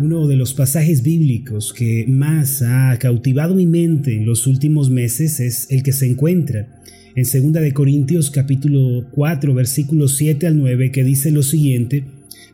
Uno de los pasajes bíblicos que más ha cautivado mi mente en los últimos meses es el que se encuentra en 2 de Corintios capítulo 4 versículos 7 al 9 que dice lo siguiente: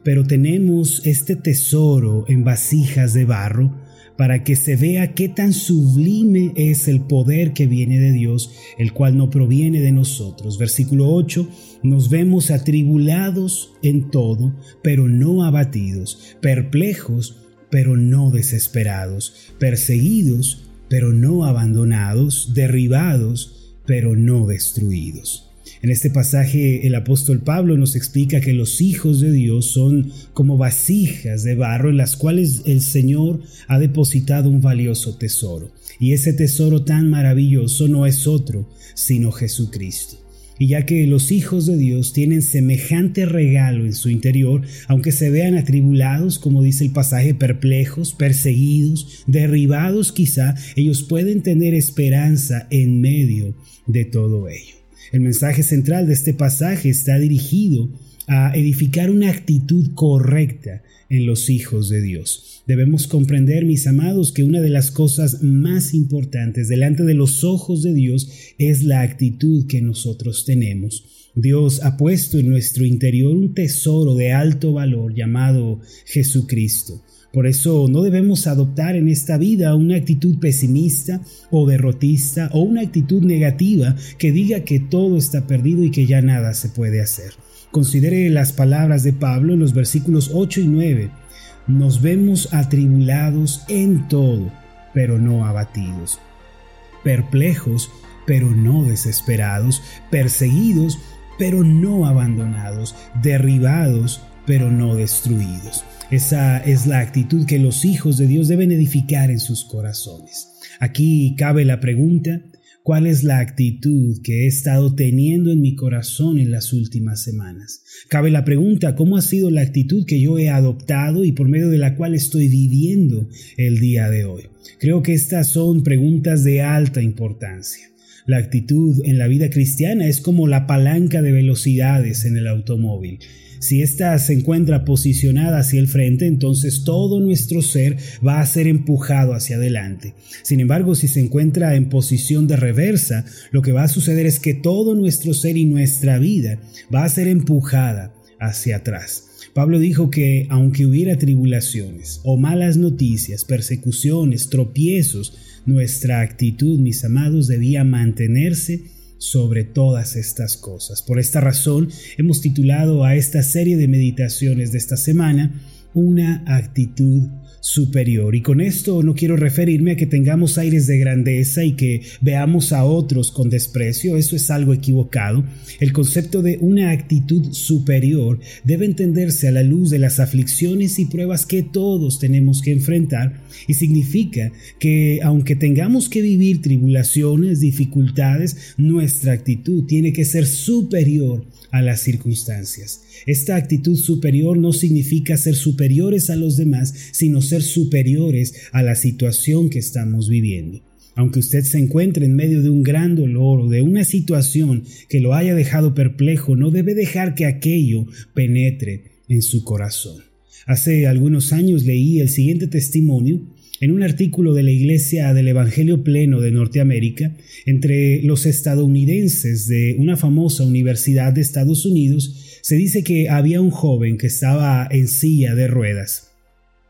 "Pero tenemos este tesoro en vasijas de barro para que se vea qué tan sublime es el poder que viene de Dios, el cual no proviene de nosotros." Versículo 8 nos vemos atribulados en todo, pero no abatidos, perplejos, pero no desesperados, perseguidos, pero no abandonados, derribados, pero no destruidos. En este pasaje el apóstol Pablo nos explica que los hijos de Dios son como vasijas de barro en las cuales el Señor ha depositado un valioso tesoro. Y ese tesoro tan maravilloso no es otro, sino Jesucristo. Y ya que los hijos de Dios tienen semejante regalo en su interior, aunque se vean atribulados, como dice el pasaje, perplejos, perseguidos, derribados quizá, ellos pueden tener esperanza en medio de todo ello. El mensaje central de este pasaje está dirigido a edificar una actitud correcta en los hijos de Dios. Debemos comprender, mis amados, que una de las cosas más importantes delante de los ojos de Dios es la actitud que nosotros tenemos. Dios ha puesto en nuestro interior un tesoro de alto valor llamado Jesucristo. Por eso no debemos adoptar en esta vida una actitud pesimista o derrotista o una actitud negativa que diga que todo está perdido y que ya nada se puede hacer. Considere las palabras de Pablo en los versículos 8 y 9. Nos vemos atribulados en todo, pero no abatidos, perplejos, pero no desesperados, perseguidos, pero no abandonados, derribados, pero no destruidos. Esa es la actitud que los hijos de Dios deben edificar en sus corazones. Aquí cabe la pregunta, cuál es la actitud que he estado teniendo en mi corazón en las últimas semanas. Cabe la pregunta, ¿cómo ha sido la actitud que yo he adoptado y por medio de la cual estoy viviendo el día de hoy? Creo que estas son preguntas de alta importancia. La actitud en la vida cristiana es como la palanca de velocidades en el automóvil. Si ésta se encuentra posicionada hacia el frente, entonces todo nuestro ser va a ser empujado hacia adelante. Sin embargo, si se encuentra en posición de reversa, lo que va a suceder es que todo nuestro ser y nuestra vida va a ser empujada hacia atrás. Pablo dijo que aunque hubiera tribulaciones o malas noticias, persecuciones, tropiezos, nuestra actitud, mis amados, debía mantenerse sobre todas estas cosas. Por esta razón hemos titulado a esta serie de meditaciones de esta semana una actitud superior. Y con esto no quiero referirme a que tengamos aires de grandeza y que veamos a otros con desprecio, eso es algo equivocado. El concepto de una actitud superior debe entenderse a la luz de las aflicciones y pruebas que todos tenemos que enfrentar y significa que aunque tengamos que vivir tribulaciones, dificultades, nuestra actitud tiene que ser superior a las circunstancias. Esta actitud superior no significa ser superiores a los demás, sino ser superiores a la situación que estamos viviendo. Aunque usted se encuentre en medio de un gran dolor o de una situación que lo haya dejado perplejo, no debe dejar que aquello penetre en su corazón. Hace algunos años leí el siguiente testimonio en un artículo de la Iglesia del Evangelio Pleno de Norteamérica, entre los estadounidenses de una famosa universidad de Estados Unidos, se dice que había un joven que estaba en silla de ruedas.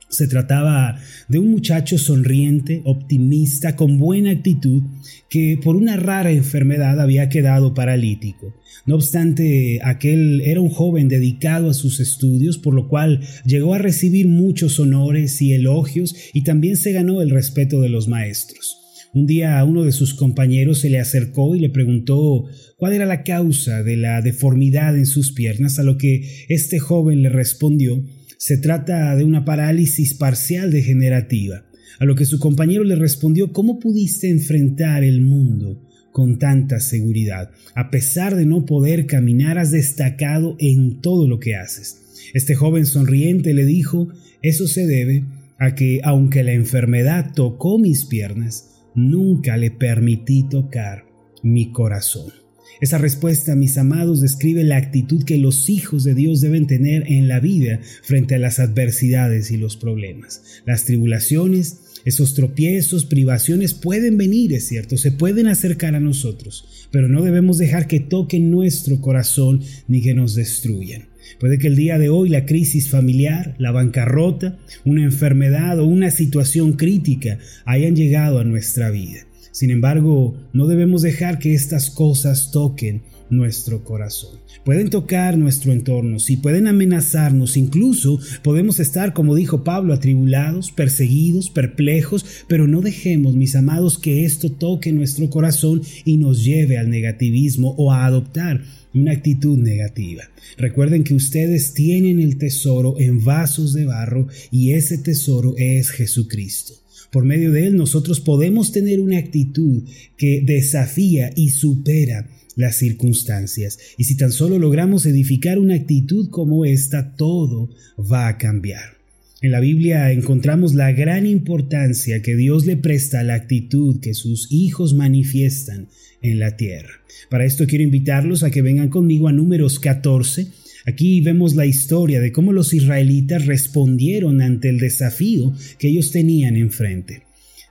Se trataba de un muchacho sonriente, optimista, con buena actitud, que por una rara enfermedad había quedado paralítico. No obstante, aquel era un joven dedicado a sus estudios, por lo cual llegó a recibir muchos honores y elogios y también se ganó el respeto de los maestros. Un día uno de sus compañeros se le acercó y le preguntó cuál era la causa de la deformidad en sus piernas, a lo que este joven le respondió se trata de una parálisis parcial degenerativa, a lo que su compañero le respondió ¿Cómo pudiste enfrentar el mundo con tanta seguridad? A pesar de no poder caminar, has destacado en todo lo que haces. Este joven sonriente le dijo Eso se debe a que, aunque la enfermedad tocó mis piernas, nunca le permití tocar mi corazón. Esa respuesta, mis amados, describe la actitud que los hijos de Dios deben tener en la vida frente a las adversidades y los problemas. Las tribulaciones, esos tropiezos, privaciones pueden venir, es cierto, se pueden acercar a nosotros, pero no debemos dejar que toquen nuestro corazón ni que nos destruyan. Puede que el día de hoy la crisis familiar, la bancarrota, una enfermedad o una situación crítica hayan llegado a nuestra vida. Sin embargo, no debemos dejar que estas cosas toquen nuestro corazón. Pueden tocar nuestro entorno, sí, pueden amenazarnos, incluso podemos estar, como dijo Pablo, atribulados, perseguidos, perplejos, pero no dejemos, mis amados, que esto toque nuestro corazón y nos lleve al negativismo o a adoptar una actitud negativa. Recuerden que ustedes tienen el tesoro en vasos de barro y ese tesoro es Jesucristo. Por medio de Él nosotros podemos tener una actitud que desafía y supera las circunstancias. Y si tan solo logramos edificar una actitud como esta, todo va a cambiar. En la Biblia encontramos la gran importancia que Dios le presta a la actitud que sus hijos manifiestan en la tierra. Para esto quiero invitarlos a que vengan conmigo a números 14 Aquí vemos la historia de cómo los israelitas respondieron ante el desafío que ellos tenían enfrente.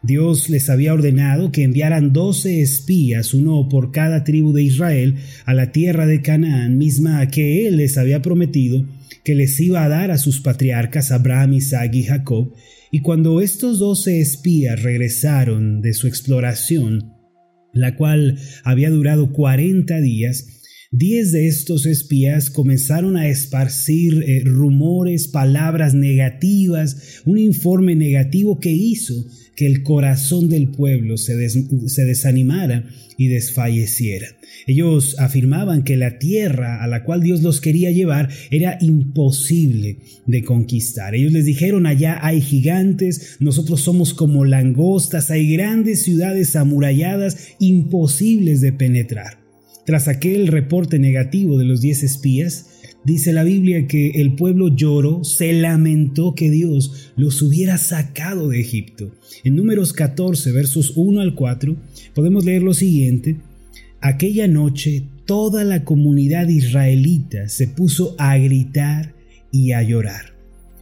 Dios les había ordenado que enviaran doce espías, uno por cada tribu de Israel, a la tierra de Canaán, misma que Él les había prometido que les iba a dar a sus patriarcas Abraham, Isaac y Jacob. Y cuando estos doce espías regresaron de su exploración, la cual había durado cuarenta días, Diez de estos espías comenzaron a esparcir eh, rumores, palabras negativas, un informe negativo que hizo que el corazón del pueblo se, se desanimara y desfalleciera. Ellos afirmaban que la tierra a la cual Dios los quería llevar era imposible de conquistar. Ellos les dijeron allá hay gigantes, nosotros somos como langostas, hay grandes ciudades amuralladas imposibles de penetrar. Tras aquel reporte negativo de los diez espías, dice la Biblia que el pueblo lloró, se lamentó que Dios los hubiera sacado de Egipto. En números 14, versos 1 al 4, podemos leer lo siguiente. Aquella noche toda la comunidad israelita se puso a gritar y a llorar.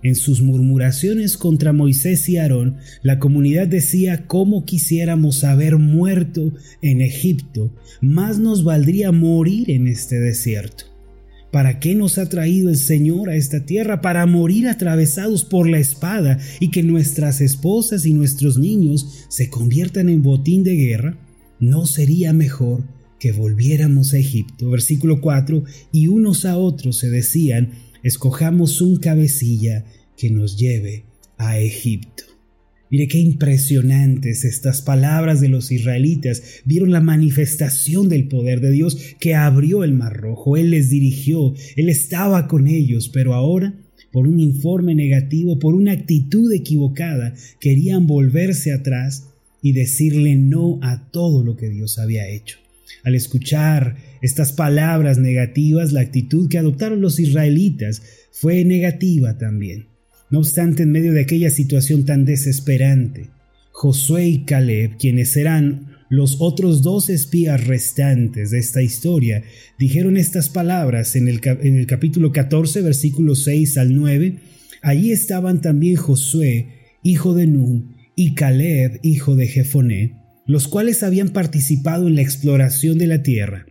En sus murmuraciones contra Moisés y Aarón, la comunidad decía cómo quisiéramos haber muerto en Egipto, más nos valdría morir en este desierto. ¿Para qué nos ha traído el Señor a esta tierra? Para morir atravesados por la espada y que nuestras esposas y nuestros niños se conviertan en botín de guerra. ¿No sería mejor que volviéramos a Egipto? Versículo 4. Y unos a otros se decían, escojamos un cabecilla que nos lleve a Egipto. Mire qué impresionantes estas palabras de los israelitas. Vieron la manifestación del poder de Dios que abrió el mar rojo. Él les dirigió, Él estaba con ellos, pero ahora, por un informe negativo, por una actitud equivocada, querían volverse atrás y decirle no a todo lo que Dios había hecho. Al escuchar estas palabras negativas, la actitud que adoptaron los israelitas fue negativa también. No obstante, en medio de aquella situación tan desesperante, Josué y Caleb, quienes eran los otros dos espías restantes de esta historia, dijeron estas palabras en el, en el capítulo 14, versículos 6 al 9. Allí estaban también Josué, hijo de Nun, y Caleb, hijo de Jefoné, los cuales habían participado en la exploración de la tierra.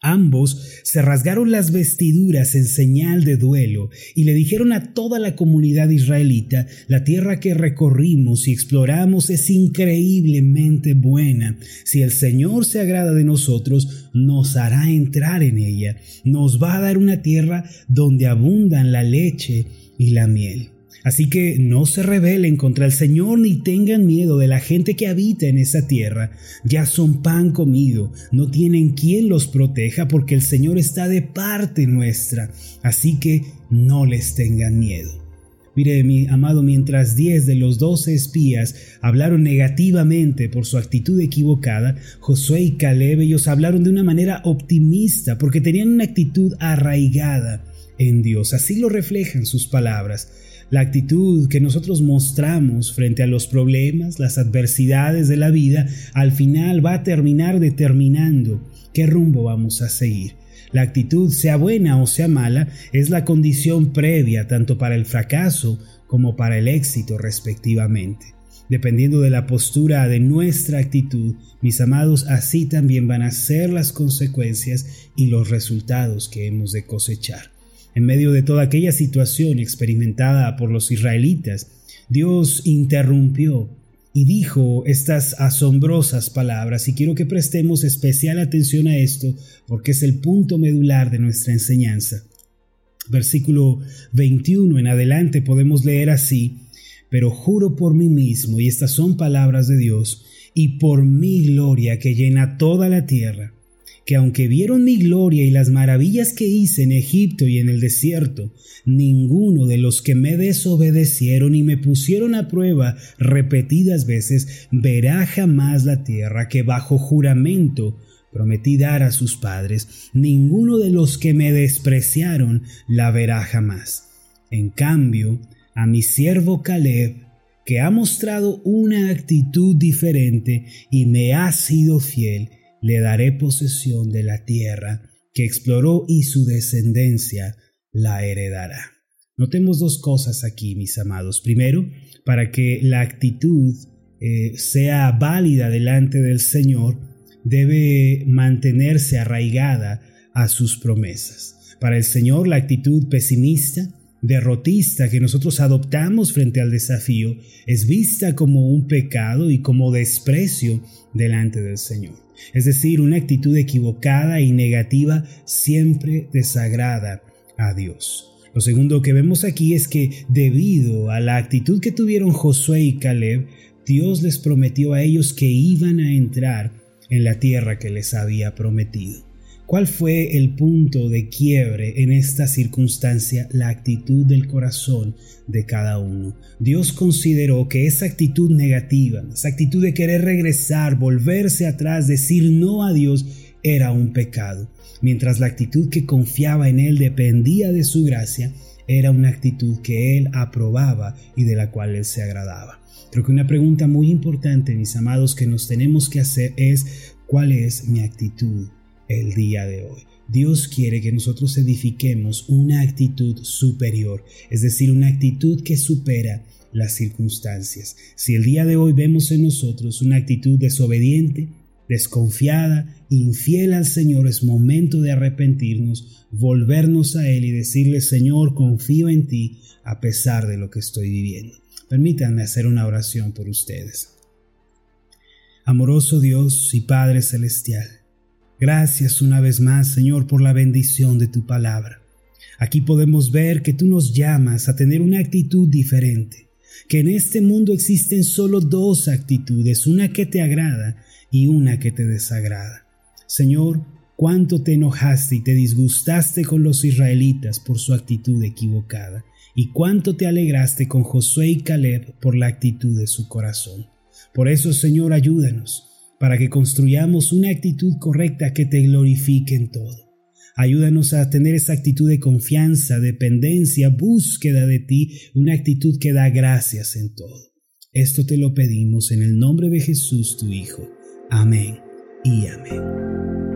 Ambos se rasgaron las vestiduras en señal de duelo y le dijeron a toda la comunidad israelita, la tierra que recorrimos y exploramos es increíblemente buena. Si el Señor se agrada de nosotros, nos hará entrar en ella. Nos va a dar una tierra donde abundan la leche y la miel. Así que no se rebelen contra el Señor ni tengan miedo de la gente que habita en esa tierra. Ya son pan comido, no tienen quien los proteja porque el Señor está de parte nuestra. Así que no les tengan miedo. Mire, mi amado, mientras diez de los doce espías hablaron negativamente por su actitud equivocada, Josué y Caleb ellos hablaron de una manera optimista porque tenían una actitud arraigada en Dios. Así lo reflejan sus palabras. La actitud que nosotros mostramos frente a los problemas, las adversidades de la vida, al final va a terminar determinando qué rumbo vamos a seguir. La actitud, sea buena o sea mala, es la condición previa tanto para el fracaso como para el éxito respectivamente. Dependiendo de la postura de nuestra actitud, mis amados, así también van a ser las consecuencias y los resultados que hemos de cosechar. En medio de toda aquella situación experimentada por los israelitas, Dios interrumpió y dijo estas asombrosas palabras y quiero que prestemos especial atención a esto porque es el punto medular de nuestra enseñanza. Versículo 21 en adelante podemos leer así, pero juro por mí mismo, y estas son palabras de Dios, y por mi gloria que llena toda la tierra, que aunque vieron mi gloria y las maravillas que hice en Egipto y en el desierto, ninguno de los que me desobedecieron y me pusieron a prueba repetidas veces verá jamás la tierra que bajo juramento prometí dar a sus padres, ninguno de los que me despreciaron la verá jamás. En cambio, a mi siervo Caleb, que ha mostrado una actitud diferente y me ha sido fiel, le daré posesión de la tierra que exploró y su descendencia la heredará. Notemos dos cosas aquí, mis amados. Primero, para que la actitud eh, sea válida delante del Señor, debe mantenerse arraigada a sus promesas. Para el Señor, la actitud pesimista, derrotista que nosotros adoptamos frente al desafío es vista como un pecado y como desprecio delante del Señor. Es decir, una actitud equivocada y negativa siempre desagrada a Dios. Lo segundo que vemos aquí es que debido a la actitud que tuvieron Josué y Caleb, Dios les prometió a ellos que iban a entrar en la tierra que les había prometido. ¿Cuál fue el punto de quiebre en esta circunstancia? La actitud del corazón de cada uno. Dios consideró que esa actitud negativa, esa actitud de querer regresar, volverse atrás, decir no a Dios, era un pecado, mientras la actitud que confiaba en Él dependía de su gracia, era una actitud que Él aprobaba y de la cual Él se agradaba. Creo que una pregunta muy importante, mis amados, que nos tenemos que hacer es, ¿cuál es mi actitud? El día de hoy. Dios quiere que nosotros edifiquemos una actitud superior, es decir, una actitud que supera las circunstancias. Si el día de hoy vemos en nosotros una actitud desobediente, desconfiada, infiel al Señor, es momento de arrepentirnos, volvernos a Él y decirle, Señor, confío en ti a pesar de lo que estoy viviendo. Permítanme hacer una oración por ustedes. Amoroso Dios y Padre Celestial, Gracias una vez más, Señor, por la bendición de tu palabra. Aquí podemos ver que tú nos llamas a tener una actitud diferente, que en este mundo existen solo dos actitudes, una que te agrada y una que te desagrada. Señor, cuánto te enojaste y te disgustaste con los israelitas por su actitud equivocada, y cuánto te alegraste con Josué y Caleb por la actitud de su corazón. Por eso, Señor, ayúdanos para que construyamos una actitud correcta que te glorifique en todo. Ayúdanos a tener esa actitud de confianza, dependencia, búsqueda de ti, una actitud que da gracias en todo. Esto te lo pedimos en el nombre de Jesús, tu Hijo. Amén y amén.